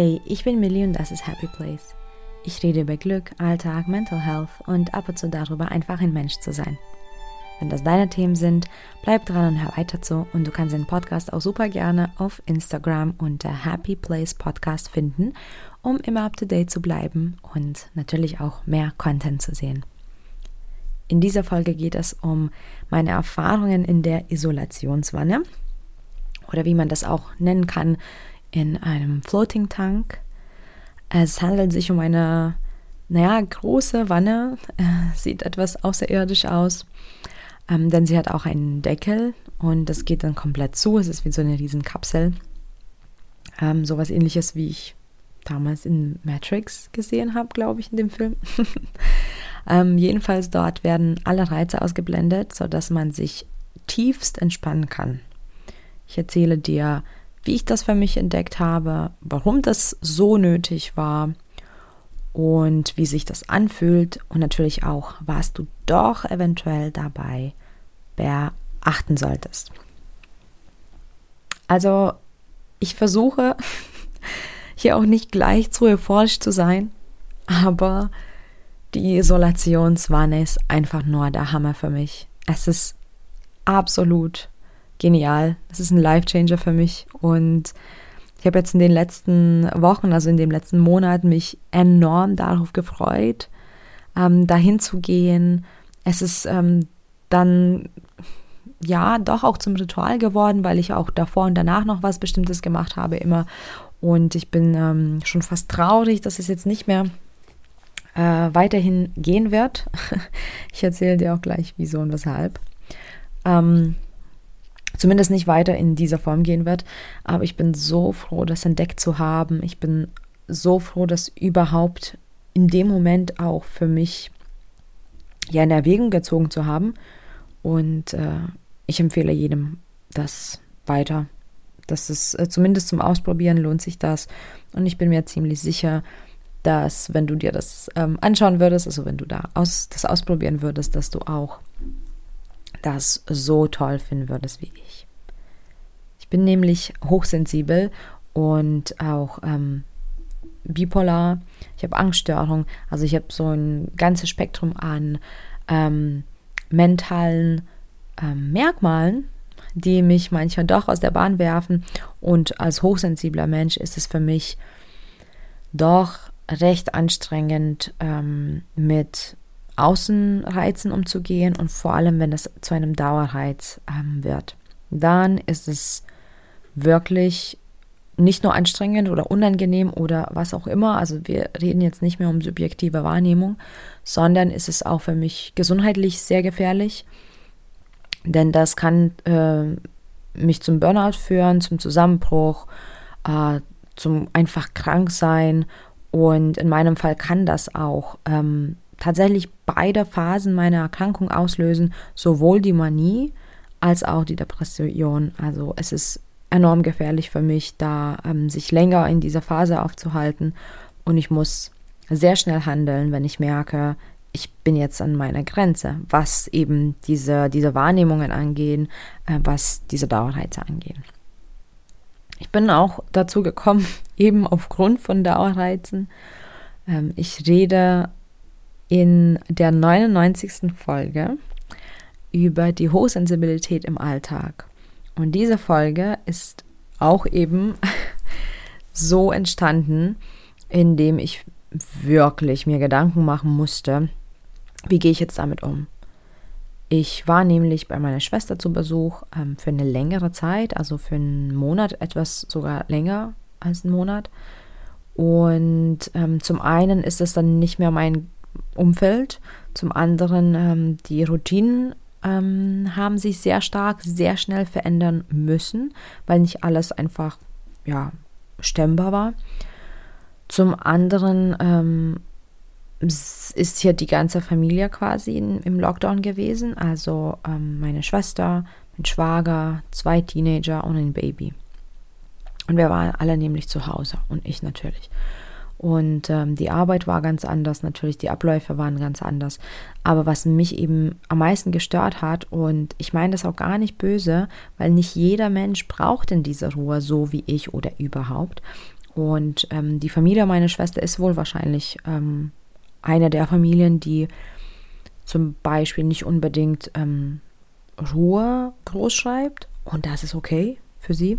Hey, ich bin Millie und das ist Happy Place. Ich rede über Glück, Alltag, Mental Health und ab und zu darüber, einfach ein Mensch zu sein. Wenn das deine Themen sind, bleib dran und hör weiter zu und du kannst den Podcast auch super gerne auf Instagram unter Happy Place Podcast finden, um immer up to date zu bleiben und natürlich auch mehr Content zu sehen. In dieser Folge geht es um meine Erfahrungen in der Isolationswanne oder wie man das auch nennen kann, in einem Floating Tank. Es handelt sich um eine, naja, große Wanne, äh, sieht etwas außerirdisch aus, ähm, denn sie hat auch einen Deckel und das geht dann komplett zu. Es ist wie so eine Riesenkapsel. Ähm, sowas ähnliches, wie ich damals in Matrix gesehen habe, glaube ich, in dem Film. ähm, jedenfalls dort werden alle Reize ausgeblendet, sodass man sich tiefst entspannen kann. Ich erzähle dir, wie ich das für mich entdeckt habe, warum das so nötig war und wie sich das anfühlt und natürlich auch, was du doch eventuell dabei beachten solltest. Also ich versuche hier auch nicht gleich zu euphorisch zu sein, aber die Isolationswanne ist einfach nur der Hammer für mich. Es ist absolut genial. Es ist ein Life-Changer für mich und ich habe jetzt in den letzten Wochen, also in dem letzten Monat, mich enorm darauf gefreut, ähm, dahin zu gehen. Es ist ähm, dann ja doch auch zum Ritual geworden, weil ich auch davor und danach noch was Bestimmtes gemacht habe immer. Und ich bin ähm, schon fast traurig, dass es jetzt nicht mehr äh, weiterhin gehen wird. ich erzähle dir auch gleich, wieso und weshalb. Ähm, zumindest nicht weiter in dieser Form gehen wird. Aber ich bin so froh, das entdeckt zu haben. Ich bin so froh, das überhaupt in dem Moment auch für mich ja in Erwägung gezogen zu haben. Und äh, ich empfehle jedem das weiter. Das ist äh, zumindest zum Ausprobieren lohnt sich das. Und ich bin mir ziemlich sicher, dass wenn du dir das ähm, anschauen würdest, also wenn du da aus, das ausprobieren würdest, dass du auch das so toll finden würdest wie ich. Ich bin nämlich hochsensibel und auch ähm, bipolar. Ich habe Angststörung. Also ich habe so ein ganzes Spektrum an ähm, mentalen ähm, Merkmalen, die mich manchmal doch aus der Bahn werfen. Und als hochsensibler Mensch ist es für mich doch recht anstrengend, ähm, mit Außenreizen umzugehen und vor allem, wenn es zu einem Dauerreiz ähm, wird. Dann ist es wirklich nicht nur anstrengend oder unangenehm oder was auch immer. Also wir reden jetzt nicht mehr um subjektive Wahrnehmung, sondern ist es auch für mich gesundheitlich sehr gefährlich. Denn das kann äh, mich zum Burnout führen, zum Zusammenbruch, äh, zum einfach krank sein. Und in meinem Fall kann das auch ähm, tatsächlich beide Phasen meiner Erkrankung auslösen, sowohl die Manie als auch die Depression. Also es ist enorm gefährlich für mich, da ähm, sich länger in dieser Phase aufzuhalten und ich muss sehr schnell handeln, wenn ich merke, ich bin jetzt an meiner Grenze, was eben diese, diese Wahrnehmungen angehen, äh, was diese Dauerreize angehen. Ich bin auch dazu gekommen, eben aufgrund von Dauerreizen. Ähm, ich rede in der 99. Folge über die Hochsensibilität im Alltag. Und diese Folge ist auch eben so entstanden, indem ich wirklich mir Gedanken machen musste, wie gehe ich jetzt damit um. Ich war nämlich bei meiner Schwester zu Besuch ähm, für eine längere Zeit, also für einen Monat, etwas sogar länger als einen Monat. Und ähm, zum einen ist es dann nicht mehr mein Umfeld, zum anderen ähm, die Routinen ähm, haben sich sehr stark, sehr schnell verändern müssen, weil nicht alles einfach ja, stemmbar war. Zum anderen ähm, ist hier die ganze Familie quasi in, im Lockdown gewesen. Also ähm, meine Schwester, mein Schwager, zwei Teenager und ein Baby. Und wir waren alle nämlich zu Hause und ich natürlich. Und ähm, die Arbeit war ganz anders, natürlich die Abläufe waren ganz anders. Aber was mich eben am meisten gestört hat, und ich meine das auch gar nicht böse, weil nicht jeder Mensch braucht in dieser Ruhe so wie ich oder überhaupt. Und ähm, die Familie meiner Schwester ist wohl wahrscheinlich ähm, eine der Familien, die zum Beispiel nicht unbedingt ähm, Ruhe groß schreibt. Und das ist okay für sie.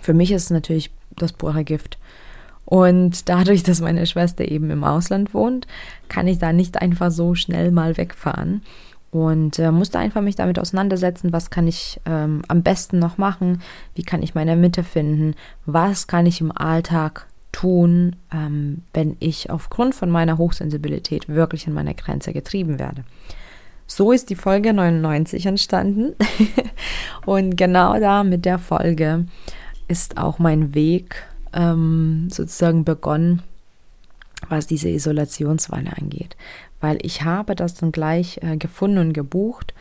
Für mich ist es natürlich das pure Gift. Und dadurch, dass meine Schwester eben im Ausland wohnt, kann ich da nicht einfach so schnell mal wegfahren. Und äh, musste einfach mich damit auseinandersetzen, was kann ich ähm, am besten noch machen, wie kann ich meine Mitte finden, was kann ich im Alltag tun, ähm, wenn ich aufgrund von meiner Hochsensibilität wirklich an meine Grenze getrieben werde. So ist die Folge 99 entstanden. und genau da mit der Folge ist auch mein Weg ähm, sozusagen begonnen, was diese Isolationswanne angeht. Weil ich habe das dann gleich äh, gefunden und gebucht.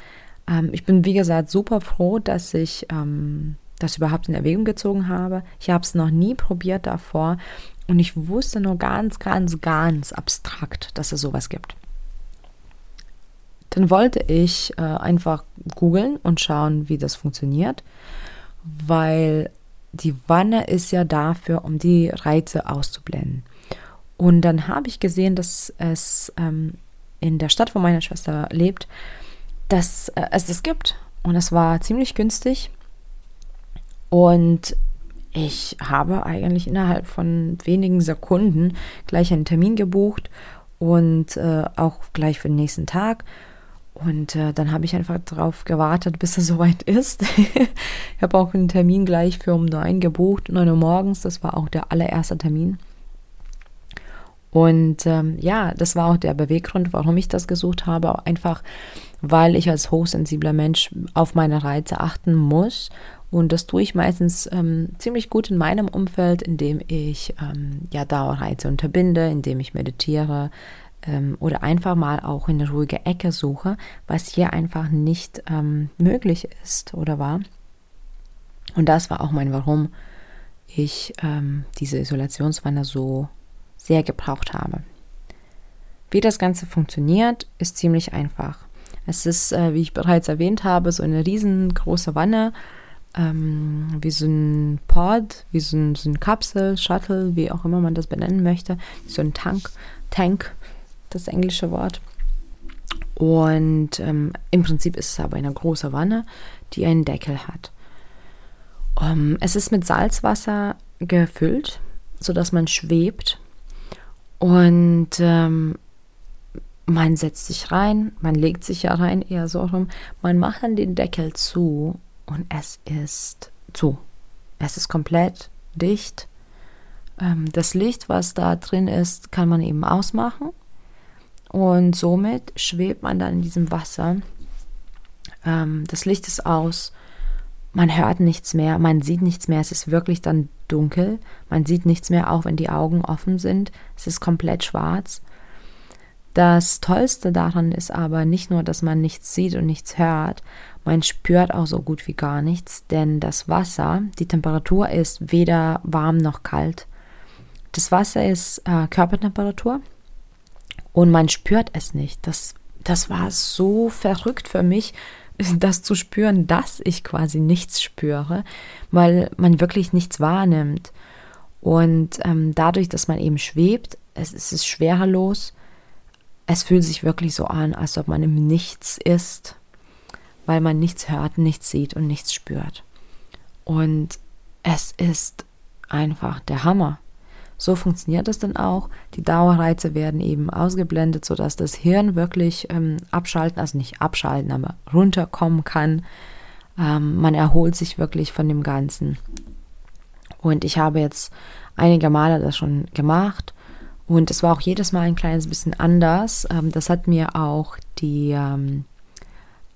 Ähm, ich bin, wie gesagt, super froh, dass ich ähm, das überhaupt in Erwägung gezogen habe. Ich habe es noch nie probiert davor und ich wusste nur ganz, ganz, ganz abstrakt, dass es sowas gibt. Dann wollte ich äh, einfach googeln und schauen, wie das funktioniert, weil die Wanne ist ja dafür, um die Reize auszublenden. Und dann habe ich gesehen, dass es ähm, in der Stadt, wo meine Schwester lebt, dass äh, es das gibt. Und es war ziemlich günstig. Und ich habe eigentlich innerhalb von wenigen Sekunden gleich einen Termin gebucht und äh, auch gleich für den nächsten Tag. Und äh, dann habe ich einfach darauf gewartet, bis er soweit ist. ich habe auch einen Termin gleich für um neun gebucht, neun Uhr morgens. Das war auch der allererste Termin. Und ähm, ja, das war auch der Beweggrund, warum ich das gesucht habe. Einfach, weil ich als hochsensibler Mensch auf meine Reize achten muss. Und das tue ich meistens ähm, ziemlich gut in meinem Umfeld, indem ich ähm, ja Dauerreize unterbinde, indem ich meditiere, ähm, oder einfach mal auch in eine ruhige Ecke suche, was hier einfach nicht ähm, möglich ist oder war. Und das war auch mein Warum ich ähm, diese Isolationswanne so sehr gebraucht habe. Wie das Ganze funktioniert, ist ziemlich einfach. Es ist, äh, wie ich bereits erwähnt habe, so eine riesengroße Wanne, ähm, wie so ein Pod, wie so ein, so ein Kapsel, Shuttle, wie auch immer man das benennen möchte, so ein Tank, Tank, das englische Wort. Und ähm, im Prinzip ist es aber eine große Wanne, die einen Deckel hat. Um, ähm, es ist mit Salzwasser gefüllt, sodass man schwebt. Und ähm, man setzt sich rein, man legt sich ja rein, eher so rum. Man macht dann den Deckel zu und es ist zu. Es ist komplett dicht. Ähm, das Licht, was da drin ist, kann man eben ausmachen. Und somit schwebt man dann in diesem Wasser. Ähm, das Licht ist aus. Man hört nichts mehr, man sieht nichts mehr. Es ist wirklich dann dunkel. Man sieht nichts mehr, auch wenn die Augen offen sind. Es ist komplett schwarz. Das Tollste daran ist aber nicht nur, dass man nichts sieht und nichts hört, man spürt auch so gut wie gar nichts, denn das Wasser, die Temperatur ist weder warm noch kalt. Das Wasser ist äh, Körpertemperatur, und man spürt es nicht. Das, das war so verrückt für mich, das zu spüren, dass ich quasi nichts spüre, weil man wirklich nichts wahrnimmt. Und ähm, dadurch, dass man eben schwebt, es, es ist schwerelos, es fühlt sich wirklich so an, als ob man im Nichts ist, weil man nichts hört, nichts sieht und nichts spürt. Und es ist einfach der Hammer. So funktioniert es dann auch. Die Dauerreize werden eben ausgeblendet, sodass das Hirn wirklich ähm, abschalten, also nicht abschalten, aber runterkommen kann. Ähm, man erholt sich wirklich von dem Ganzen. Und ich habe jetzt einige Male das schon gemacht. Und es war auch jedes Mal ein kleines bisschen anders. Ähm, das hat mir auch die, ähm,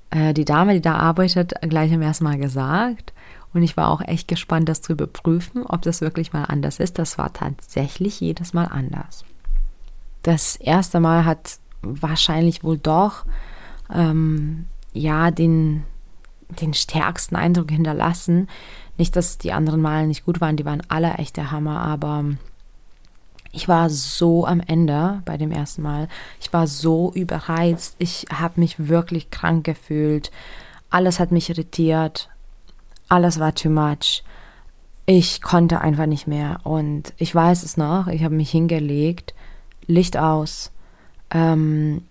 äh, die Dame, die da arbeitet, gleich am ersten Mal gesagt. Und ich war auch echt gespannt, das zu überprüfen, ob das wirklich mal anders ist. Das war tatsächlich jedes Mal anders. Das erste Mal hat wahrscheinlich wohl doch ähm, ja den, den stärksten Eindruck hinterlassen. Nicht, dass die anderen Male nicht gut waren, die waren alle echt der Hammer, aber ich war so am Ende bei dem ersten Mal. Ich war so überreizt. Ich habe mich wirklich krank gefühlt. Alles hat mich irritiert alles war too much. ich konnte einfach nicht mehr. Und ich weiß es noch, ich habe mich hingelegt, Licht aus. Ähm,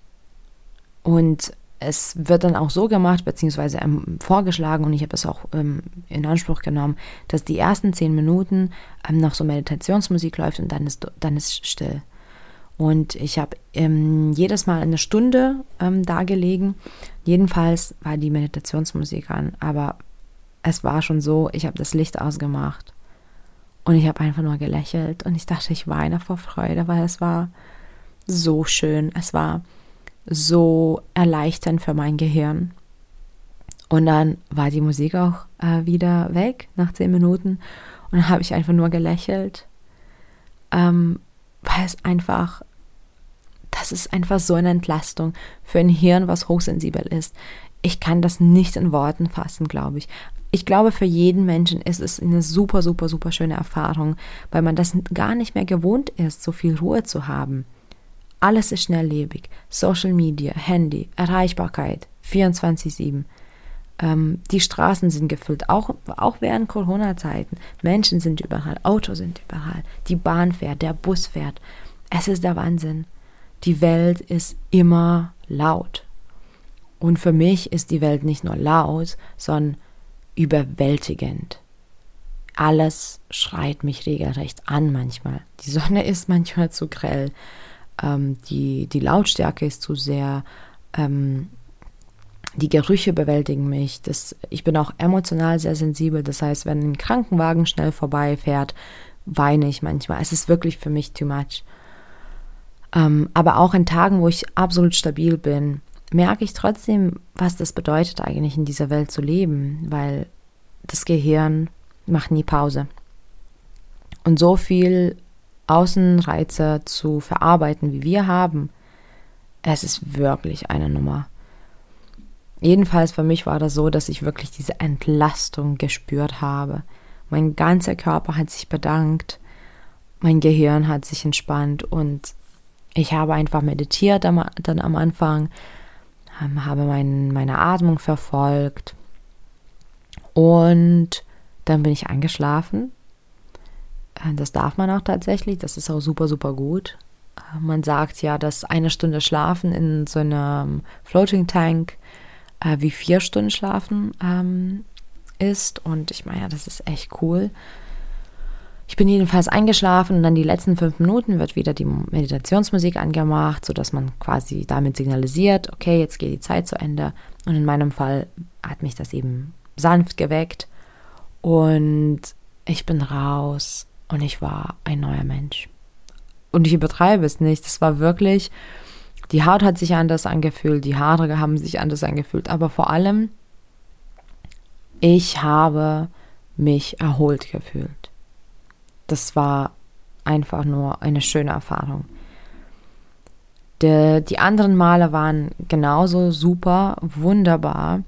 und es wird dann auch so gemacht, beziehungsweise ähm, vorgeschlagen, und ich habe es auch ähm, in Anspruch genommen, dass die ersten zehn Minuten ähm, noch so Meditationsmusik läuft und dann ist, dann ist still. Und ich habe ähm, jedes Mal eine Stunde ähm, da. Jedenfalls war die Meditationsmusik an, aber es war schon so, ich habe das Licht ausgemacht. Und ich habe einfach nur gelächelt. Und ich dachte, ich weine vor Freude, weil es war so schön, es war so erleichternd für mein Gehirn. Und dann war die Musik auch äh, wieder weg nach zehn Minuten. Und dann habe ich einfach nur gelächelt, ähm, weil es einfach, das ist einfach so eine Entlastung für ein Hirn, was hochsensibel ist. Ich kann das nicht in Worten fassen, glaube ich ich glaube, für jeden Menschen ist es eine super, super, super schöne Erfahrung, weil man das gar nicht mehr gewohnt ist, so viel Ruhe zu haben. Alles ist schnelllebig. Social Media, Handy, Erreichbarkeit, 24-7. Ähm, die Straßen sind gefüllt, auch, auch während Corona-Zeiten. Menschen sind überall, Autos sind überall, die Bahn fährt, der Bus fährt. Es ist der Wahnsinn. Die Welt ist immer laut. Und für mich ist die Welt nicht nur laut, sondern überwältigend. Alles schreit mich regelrecht an manchmal. Die Sonne ist manchmal zu grell, ähm, die, die Lautstärke ist zu sehr, ähm, die Gerüche überwältigen mich. Das, ich bin auch emotional sehr sensibel. Das heißt, wenn ein Krankenwagen schnell vorbeifährt, weine ich manchmal. Es ist wirklich für mich too much. Ähm, aber auch in Tagen, wo ich absolut stabil bin, merke ich trotzdem, was das bedeutet eigentlich in dieser Welt zu leben, weil das Gehirn macht nie Pause. Und so viel Außenreize zu verarbeiten, wie wir haben, es ist wirklich eine Nummer. Jedenfalls für mich war das so, dass ich wirklich diese Entlastung gespürt habe. Mein ganzer Körper hat sich bedankt, mein Gehirn hat sich entspannt und ich habe einfach meditiert dann am Anfang habe mein, meine Atmung verfolgt und dann bin ich eingeschlafen. Äh, das darf man auch tatsächlich, das ist auch super, super gut. Äh, man sagt ja, dass eine Stunde Schlafen in so einem Floating Tank äh, wie vier Stunden Schlafen ähm, ist. Und ich meine, ja, das ist echt cool. Ich bin jedenfalls eingeschlafen und dann die letzten fünf Minuten wird wieder die Meditationsmusik angemacht, sodass man quasi damit signalisiert, okay, jetzt geht die Zeit zu Ende. Und in meinem Fall hat mich das eben sanft geweckt und ich bin raus und ich war ein neuer Mensch. Und ich übertreibe es nicht, es war wirklich, die Haut hat sich anders angefühlt, die Haare haben sich anders angefühlt, aber vor allem, ich habe mich erholt gefühlt das war einfach nur eine schöne Erfahrung. Die, die anderen Male waren genauso super, wunderbar.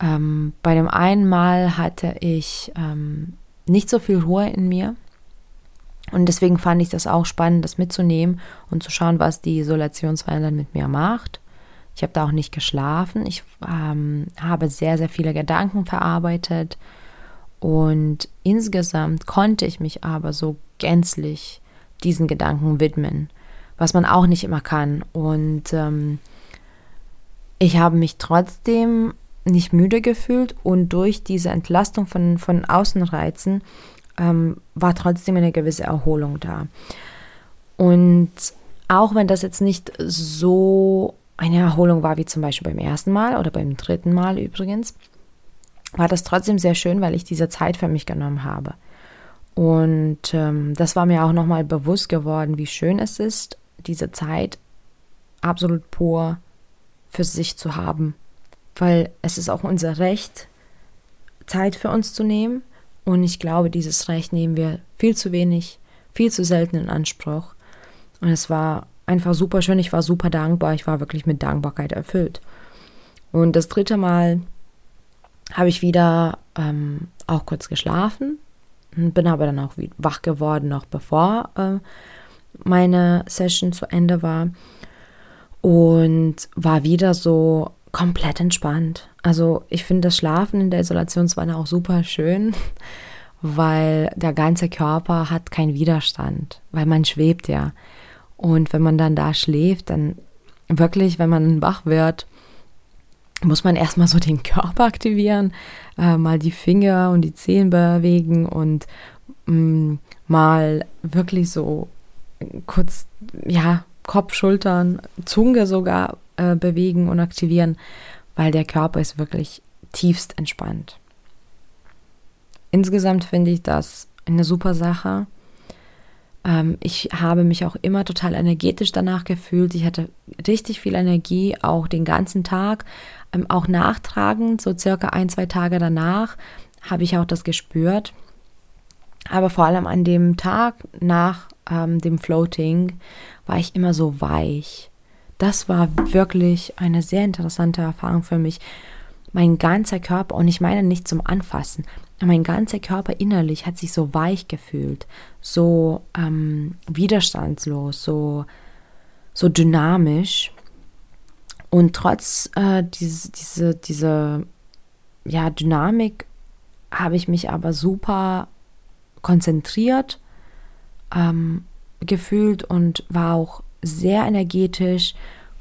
Ähm, bei dem einen Mal hatte ich ähm, nicht so viel Ruhe in mir. Und deswegen fand ich das auch spannend, das mitzunehmen und zu schauen, was die Isolationswelle mit mir macht. Ich habe da auch nicht geschlafen. Ich ähm, habe sehr, sehr viele Gedanken verarbeitet. Und insgesamt konnte ich mich aber so gänzlich diesen Gedanken widmen, was man auch nicht immer kann. Und ähm, ich habe mich trotzdem nicht müde gefühlt und durch diese Entlastung von, von Außenreizen ähm, war trotzdem eine gewisse Erholung da. Und auch wenn das jetzt nicht so eine Erholung war wie zum Beispiel beim ersten Mal oder beim dritten Mal übrigens, war das trotzdem sehr schön, weil ich diese Zeit für mich genommen habe. Und ähm, das war mir auch nochmal bewusst geworden, wie schön es ist, diese Zeit absolut pur für sich zu haben. Weil es ist auch unser Recht, Zeit für uns zu nehmen. Und ich glaube, dieses Recht nehmen wir viel zu wenig, viel zu selten in Anspruch. Und es war einfach super schön. Ich war super dankbar. Ich war wirklich mit Dankbarkeit erfüllt. Und das dritte Mal habe ich wieder ähm, auch kurz geschlafen, bin aber dann auch wach geworden, noch bevor äh, meine Session zu Ende war und war wieder so komplett entspannt. Also ich finde das Schlafen in der Isolationswanne auch super schön, weil der ganze Körper hat keinen Widerstand, weil man schwebt ja. Und wenn man dann da schläft, dann wirklich, wenn man wach wird, muss man erstmal so den Körper aktivieren, äh, mal die Finger und die Zehen bewegen und mh, mm, mal wirklich so kurz, ja, Kopf, Schultern, Zunge sogar äh, bewegen und aktivieren, weil der Körper ist wirklich tiefst entspannt. Insgesamt finde ich das eine super Sache. Ähm, ich habe mich auch immer total energetisch danach gefühlt. Ich hatte richtig viel Energie, auch den ganzen Tag. Ähm, auch nachtragend, so circa ein, zwei Tage danach, habe ich auch das gespürt. Aber vor allem an dem Tag nach ähm, dem Floating war ich immer so weich. Das war wirklich eine sehr interessante Erfahrung für mich. Mein ganzer Körper, und ich meine nicht zum Anfassen, mein ganzer Körper innerlich hat sich so weich gefühlt, so ähm, widerstandslos, so, so dynamisch. Und trotz äh, diese, diese, diese ja, Dynamik habe ich mich aber super konzentriert ähm, gefühlt und war auch sehr energetisch,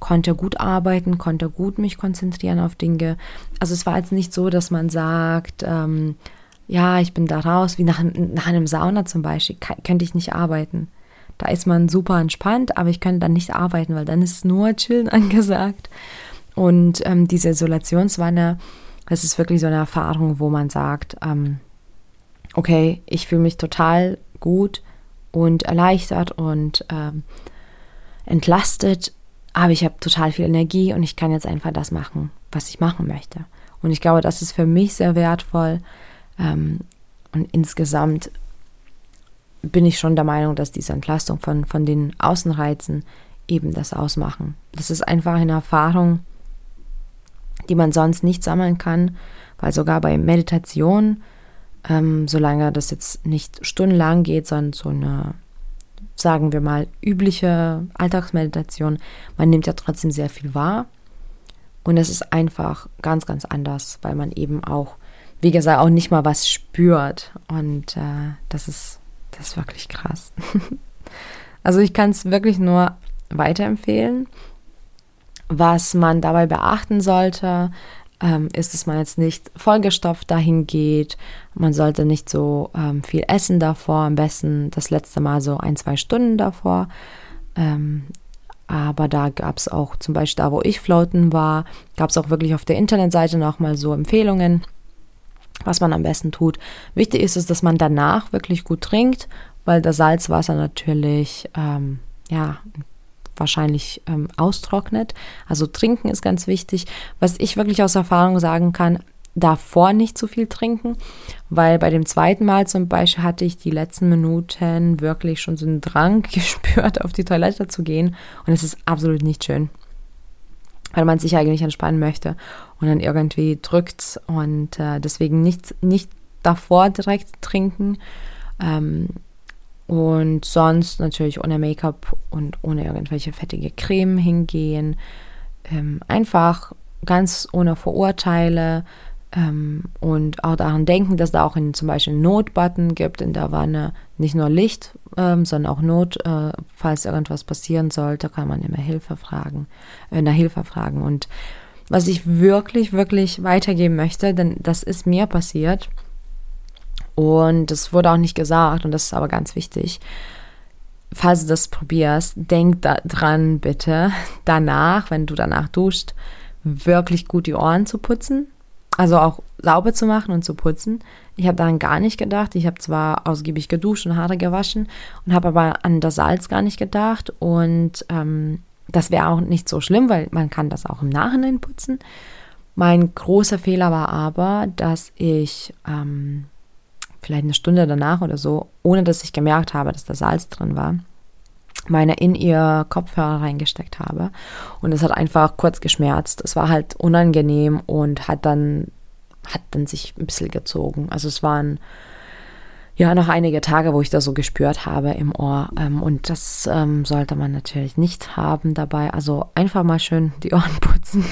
konnte gut arbeiten, konnte gut mich konzentrieren auf Dinge. Also es war jetzt nicht so, dass man sagt, ähm, ja, ich bin da raus, wie nach, nach einem Sauna zum Beispiel, kann, könnte ich nicht arbeiten. Da ist man super entspannt, aber ich könnte dann nicht arbeiten, weil dann ist nur Chillen angesagt. Und ähm, diese Isolationswanne, das ist wirklich so eine Erfahrung, wo man sagt, ähm, okay, ich fühle mich total gut und erleichtert und ähm, entlastet, aber ich habe total viel Energie und ich kann jetzt einfach das machen, was ich machen möchte. Und ich glaube, das ist für mich sehr wertvoll. Ähm, und insgesamt bin ich schon der Meinung, dass diese Entlastung von, von den Außenreizen eben das ausmachen. Das ist einfach eine Erfahrung, die man sonst nicht sammeln kann, weil sogar bei Meditation ähm, solange das jetzt nicht stundenlang geht, sondern so eine, sagen wir mal, übliche Alltagsmeditation, man nimmt ja trotzdem sehr viel wahr. Und es ist einfach ganz, ganz anders, weil man eben auch, wie gesagt, auch nicht mal was spürt. Und äh, das ist, das ist wirklich krass. also ich kann es wirklich nur weiterempfehlen. Was man dabei beachten sollte, ähm, ist, dass man jetzt nicht vollgestopft dahin geht. Man sollte nicht so ähm, viel essen davor, am besten das letzte Mal so ein, zwei Stunden davor. Ähm, aber da gab es auch zum Beispiel da, wo ich floaten war, gab es auch wirklich auf der Internetseite nochmal so Empfehlungen, was man am besten tut. Wichtig ist es, dass man danach wirklich gut trinkt, weil das Salzwasser natürlich ähm, ja wahrscheinlich ähm, austrocknet. Also trinken ist ganz wichtig. Was ich wirklich aus Erfahrung sagen kann, davor nicht zu viel trinken, weil bei dem zweiten Mal zum Beispiel hatte ich die letzten Minuten wirklich schon so einen Drang gespürt, auf die Toilette zu gehen und es ist absolut nicht schön, weil man sich eigentlich entspannen möchte und dann irgendwie drückt und äh, deswegen nicht, nicht davor direkt trinken. Ähm, und sonst natürlich ohne Make-up und ohne irgendwelche fettige Creme hingehen. Ähm, einfach ganz ohne Vorurteile ähm, und auch daran denken, dass da auch in, zum Beispiel Notbutton gibt in der Wanne. Nicht nur Licht, ähm, sondern auch Not. Äh, falls irgendwas passieren sollte, kann man immer Hilfe fragen, äh, nach Hilfe fragen. Und was ich wirklich, wirklich weitergeben möchte, denn das ist mir passiert, und das wurde auch nicht gesagt und das ist aber ganz wichtig. Falls du das probierst, denk daran bitte, danach, wenn du danach duschst, wirklich gut die Ohren zu putzen. Also auch sauber zu machen und zu putzen. Ich habe daran gar nicht gedacht. Ich habe zwar ausgiebig geduscht und Haare gewaschen und habe aber an das Salz gar nicht gedacht. Und ähm, das wäre auch nicht so schlimm, weil man kann das auch im Nachhinein putzen. Mein großer Fehler war aber, dass ich ähm, vielleicht eine Stunde danach oder so, ohne dass ich gemerkt habe, dass da Salz drin war, meine in ihr Kopfhörer reingesteckt habe. Und es hat einfach kurz geschmerzt. Es war halt unangenehm und hat dann, hat dann sich ein bisschen gezogen. Also es waren ja noch einige Tage, wo ich das so gespürt habe im Ohr. Ähm, und das ähm, sollte man natürlich nicht haben dabei. Also einfach mal schön die Ohren putzen.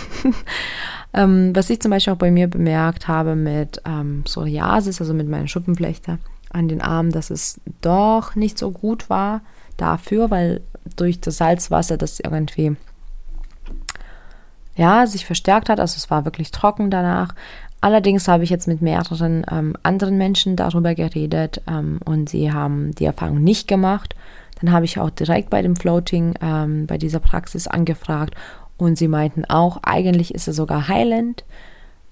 Ähm, was ich zum Beispiel auch bei mir bemerkt habe mit ähm, Psoriasis, also mit meinen Schuppenflechte, an den Armen, dass es doch nicht so gut war dafür, weil durch das Salzwasser das irgendwie ja, sich verstärkt hat. Also es war wirklich trocken danach. Allerdings habe ich jetzt mit mehreren ähm, anderen Menschen darüber geredet ähm, und sie haben die Erfahrung nicht gemacht. Dann habe ich auch direkt bei dem Floating, ähm, bei dieser Praxis angefragt und sie meinten auch, eigentlich ist es sogar heilend,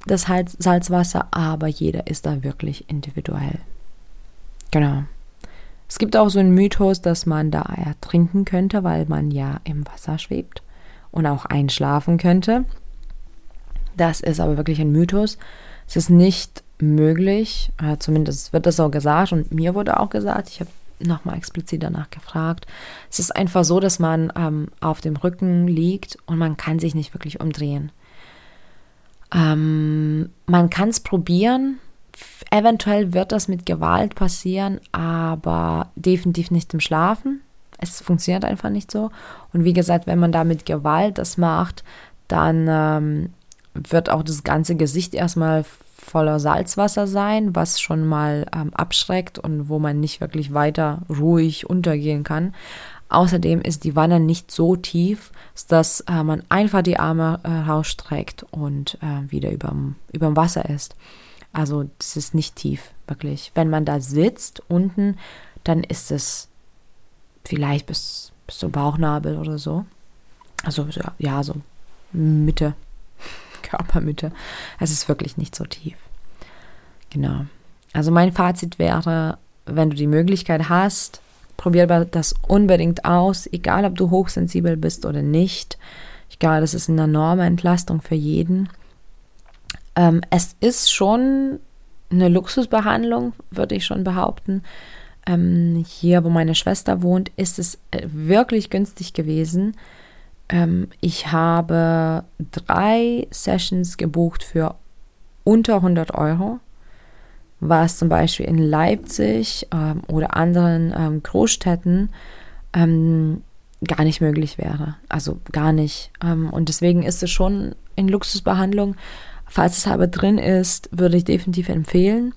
das Salzwasser, aber jeder ist da wirklich individuell. Genau. Es gibt auch so einen Mythos, dass man da ertrinken könnte, weil man ja im Wasser schwebt und auch einschlafen könnte. Das ist aber wirklich ein Mythos. Es ist nicht möglich, zumindest wird das so gesagt und mir wurde auch gesagt, ich habe nochmal explizit danach gefragt. Es ist einfach so, dass man ähm, auf dem Rücken liegt und man kann sich nicht wirklich umdrehen. Ähm, man kann es probieren. Eventuell wird das mit Gewalt passieren, aber definitiv nicht im Schlafen. Es funktioniert einfach nicht so. Und wie gesagt, wenn man da mit Gewalt das macht, dann ähm, wird auch das ganze Gesicht erstmal voller Salzwasser sein, was schon mal ähm, abschreckt und wo man nicht wirklich weiter ruhig untergehen kann. Außerdem ist die Wanne nicht so tief, dass äh, man einfach die Arme äh, rausstreckt und äh, wieder überm, überm Wasser ist. Also das ist nicht tief, wirklich. Wenn man da sitzt unten, dann ist es vielleicht bis, bis zum Bauchnabel oder so. Also ja, so Mitte Körpermitte. Es ist wirklich nicht so tief. Genau. Also mein Fazit wäre, wenn du die Möglichkeit hast, probier das unbedingt aus, egal ob du hochsensibel bist oder nicht. Ich glaube, das ist eine enorme Entlastung für jeden. Ähm, es ist schon eine Luxusbehandlung, würde ich schon behaupten. Ähm, hier, wo meine Schwester wohnt, ist es äh, wirklich günstig gewesen. Ähm, ich habe drei Sessions gebucht für unter 100 Euro, was zum Beispiel in Leipzig ähm, oder anderen ähm, Großstädten ähm, gar nicht möglich wäre. Also gar nicht. Ähm, und deswegen ist es schon in Luxusbehandlung. Falls es aber drin ist, würde ich definitiv empfehlen.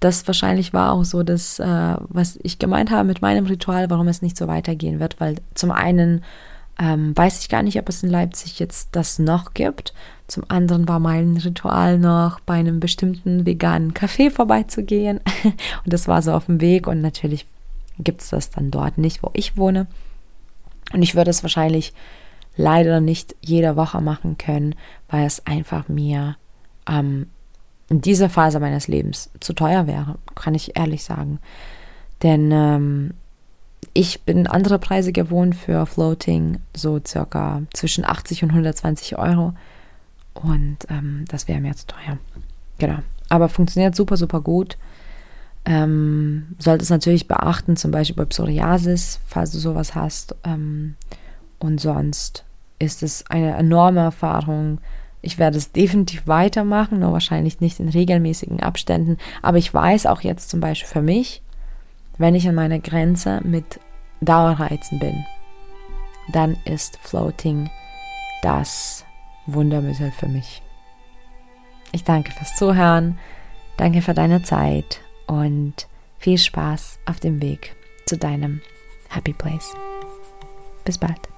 Das wahrscheinlich war auch so das, äh, was ich gemeint habe mit meinem Ritual, warum es nicht so weitergehen wird, weil zum einen ähm, weiß ich gar nicht, ob es in Leipzig jetzt das noch gibt. Zum anderen war mein Ritual noch bei einem bestimmten veganen Café vorbeizugehen. und das war so auf dem Weg und natürlich gibt es das dann dort nicht, wo ich wohne. Und ich würde es wahrscheinlich leider nicht jede Woche machen können, weil es einfach mir ähm, in dieser Phase meines Lebens zu teuer wäre, kann ich ehrlich sagen. Denn ähm, ich bin andere Preise gewohnt für Floating, so circa zwischen 80 und 120 Euro. Und ähm, das wäre mir zu teuer. Genau. Aber funktioniert super, super gut. Ähm, solltest natürlich beachten, zum Beispiel bei Psoriasis, falls du sowas hast. Ähm, und sonst ist es eine enorme Erfahrung. Ich werde es definitiv weitermachen, nur wahrscheinlich nicht in regelmäßigen Abständen. Aber ich weiß auch jetzt zum Beispiel für mich, wenn ich an meiner Grenze mit Dauerreizen bin, dann ist Floating das Wundermittel für mich. Ich danke fürs Zuhören, danke für deine Zeit und viel Spaß auf dem Weg zu deinem Happy Place. Bis bald.